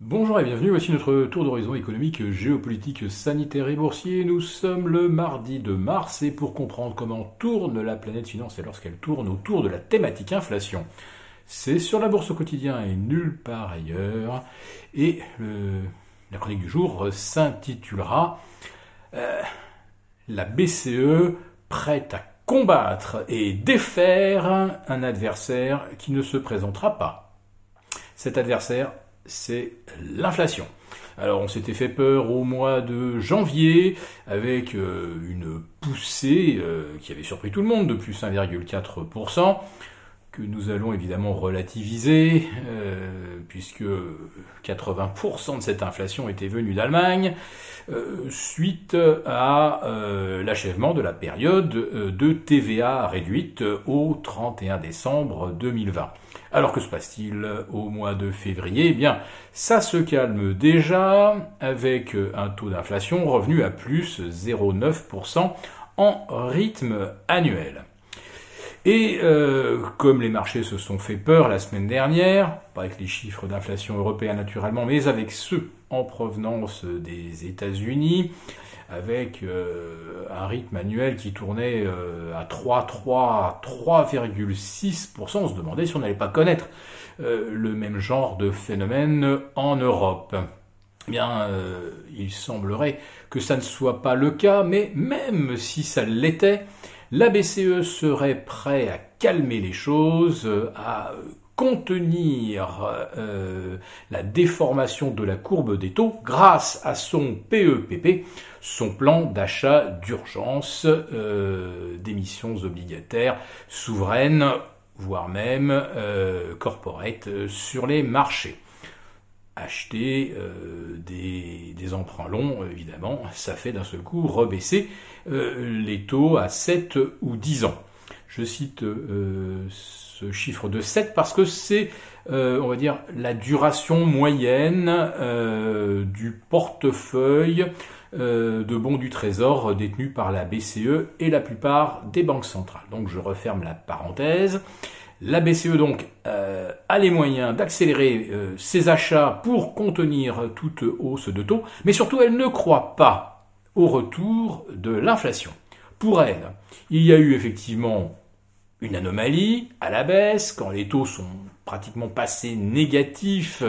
Bonjour et bienvenue, voici notre tour d'horizon économique, géopolitique, sanitaire et boursier. Nous sommes le mardi de mars et pour comprendre comment tourne la planète finance lorsqu'elle tourne autour de la thématique inflation, c'est sur la bourse au quotidien et nulle part ailleurs. Et la chronique du jour s'intitulera euh, La BCE prête à combattre et défaire un adversaire qui ne se présentera pas. Cet adversaire, c'est l'inflation. Alors on s'était fait peur au mois de janvier avec euh, une poussée euh, qui avait surpris tout le monde de plus 1,4% que nous allons évidemment relativiser euh, puisque 80% de cette inflation était venue d'Allemagne suite à l'achèvement de la période de TVA réduite au 31 décembre 2020. Alors que se passe-t-il au mois de février? Eh bien, ça se calme déjà avec un taux d'inflation revenu à plus 0,9% en rythme annuel. Et euh, comme les marchés se sont fait peur la semaine dernière, pas avec les chiffres d'inflation européens naturellement, mais avec ceux en provenance des États-Unis, avec euh, un rythme annuel qui tournait euh, à 3, 3, 3,6%. On se demandait si on n'allait pas connaître le même genre de phénomène en Europe. Eh bien, il semblerait que ça ne soit pas le cas, mais même si ça l'était, la BCE serait prêt à calmer les choses, à contenir euh, la déformation de la courbe des taux grâce à son PEPP, son plan d'achat d'urgence euh, d'émissions obligataires souveraines, voire même euh, corporate sur les marchés. Acheter des, des, emprunts longs, évidemment, ça fait d'un seul coup rebaisser les taux à 7 ou 10 ans. Je cite ce chiffre de 7 parce que c'est, euh, on va dire, la duration moyenne euh, du portefeuille euh, de bons du Trésor détenu par la BCE et la plupart des banques centrales. Donc je referme la parenthèse. La BCE donc a les moyens d'accélérer ses achats pour contenir toute hausse de taux, mais surtout elle ne croit pas au retour de l'inflation. Pour elle, il y a eu effectivement une anomalie à la baisse, quand les taux sont pratiquement passés négatifs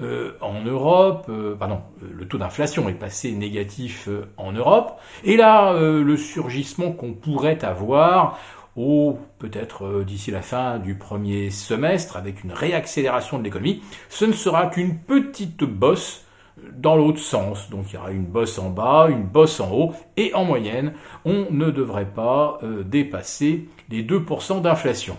euh, en Europe, euh, pardon, euh, le taux d'inflation est passé négatif en Europe, et là, le surgissement qu'on pourrait avoir au peut-être d'ici la fin du premier semestre, avec une réaccélération de l'économie, ce ne sera qu'une petite bosse dans l'autre sens. Donc il y aura une bosse en bas, une bosse en haut, et en moyenne, on ne devrait pas euh, dépasser les 2% d'inflation.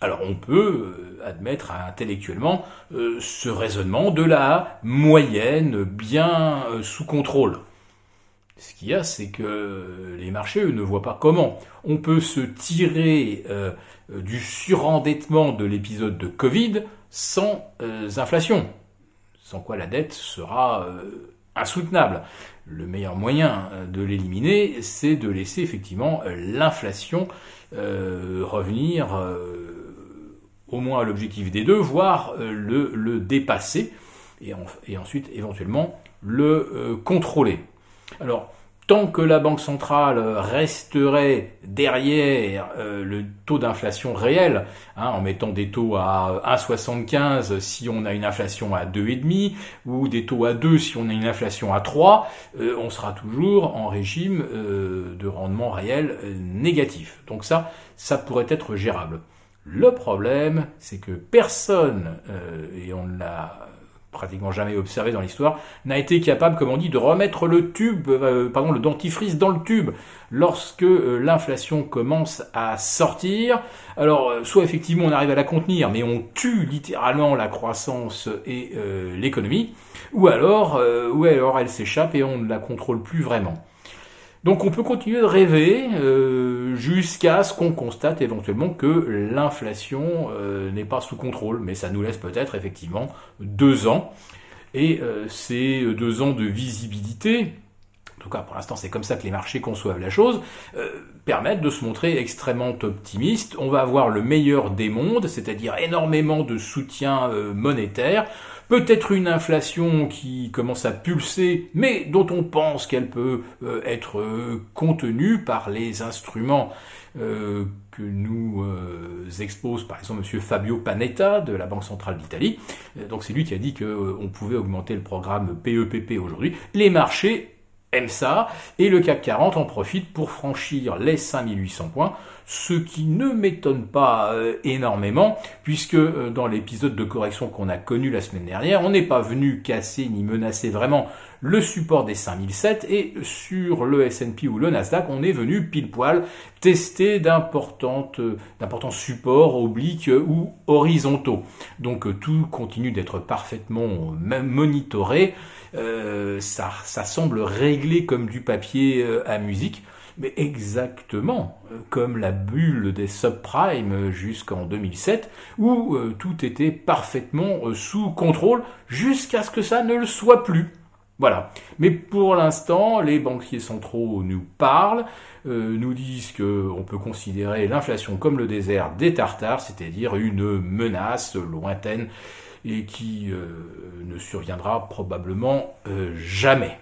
Alors on peut euh, admettre intellectuellement euh, ce raisonnement de la moyenne bien sous contrôle. Ce qu'il y a, c'est que les marchés, eux, ne voient pas comment on peut se tirer du surendettement de l'épisode de Covid sans inflation sans quoi la dette sera euh, insoutenable. Le meilleur moyen euh, de l'éliminer, c'est de laisser effectivement euh, l'inflation revenir au moins à l'objectif des deux, voire le, dépasser, et, ensuite éventuellement le contrôler. Alors, tant que la Banque centrale resterait derrière euh, le taux d'inflation réel, hein, en mettant des taux à 1,75 si on a une inflation à 2,5, ou des taux à 2 si on a une inflation à 3, euh, on sera toujours en régime euh, de rendement réel négatif. Donc ça, ça pourrait être gérable. Le problème, c'est que personne, et on l'a pratiquement jamais observé dans l'histoire, n'a été capable, comme on dit, de remettre le tube, euh, pardon, le dentifrice dans le tube lorsque euh, l'inflation commence à sortir. Alors, euh, soit effectivement on arrive à la contenir, mais on tue littéralement la croissance et l'économie, ou alors, ou alors elle s'échappe et on ne la contrôle plus vraiment. Donc on peut continuer de rêver euh, jusqu'à ce qu'on constate éventuellement que l'inflation euh, n'est pas sous contrôle, mais ça nous laisse peut-être effectivement deux ans. Et euh, ces deux ans de visibilité, en tout cas pour l'instant c'est comme ça que les marchés conçoivent la chose, permettent de se montrer extrêmement optimistes. On va avoir le meilleur des mondes, c'est-à-dire énormément de soutien monétaire peut-être une inflation qui commence à pulser, mais dont on pense qu'elle peut euh, être euh, contenue par les instruments euh, que nous expose par exemple M. Fabio Panetta de la Banque Centrale d'Italie. Donc c'est lui qui a dit qu'on pouvait augmenter le programme PEPP aujourd'hui. Les marchés aime et le CAC 40 en profite pour franchir les 5800 points, ce qui ne m'étonne pas euh, énormément, puisque euh, dans l'épisode de correction qu'on a connu la semaine dernière, on n'est pas venu casser ni menacer vraiment le support des 5007, et sur le S&P ou le Nasdaq, on est venu pile poil tester d'importants supports obliques ou horizontaux. Donc tout continue d'être parfaitement monitoré. Euh, ça, ça semble réglé comme du papier euh, à musique, mais exactement euh, comme la bulle des subprimes jusqu'en 2007, où tout était parfaitement sous contrôle jusqu'à ce que ça ne le soit plus. Voilà. Mais pour l'instant, les banquiers centraux nous parlent, nous disent qu'on peut considérer l'inflation comme le désert des Tartares, c'est-à-dire une menace lointaine et qui euh, ne surviendra probablement euh, jamais.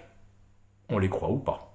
On les croit ou pas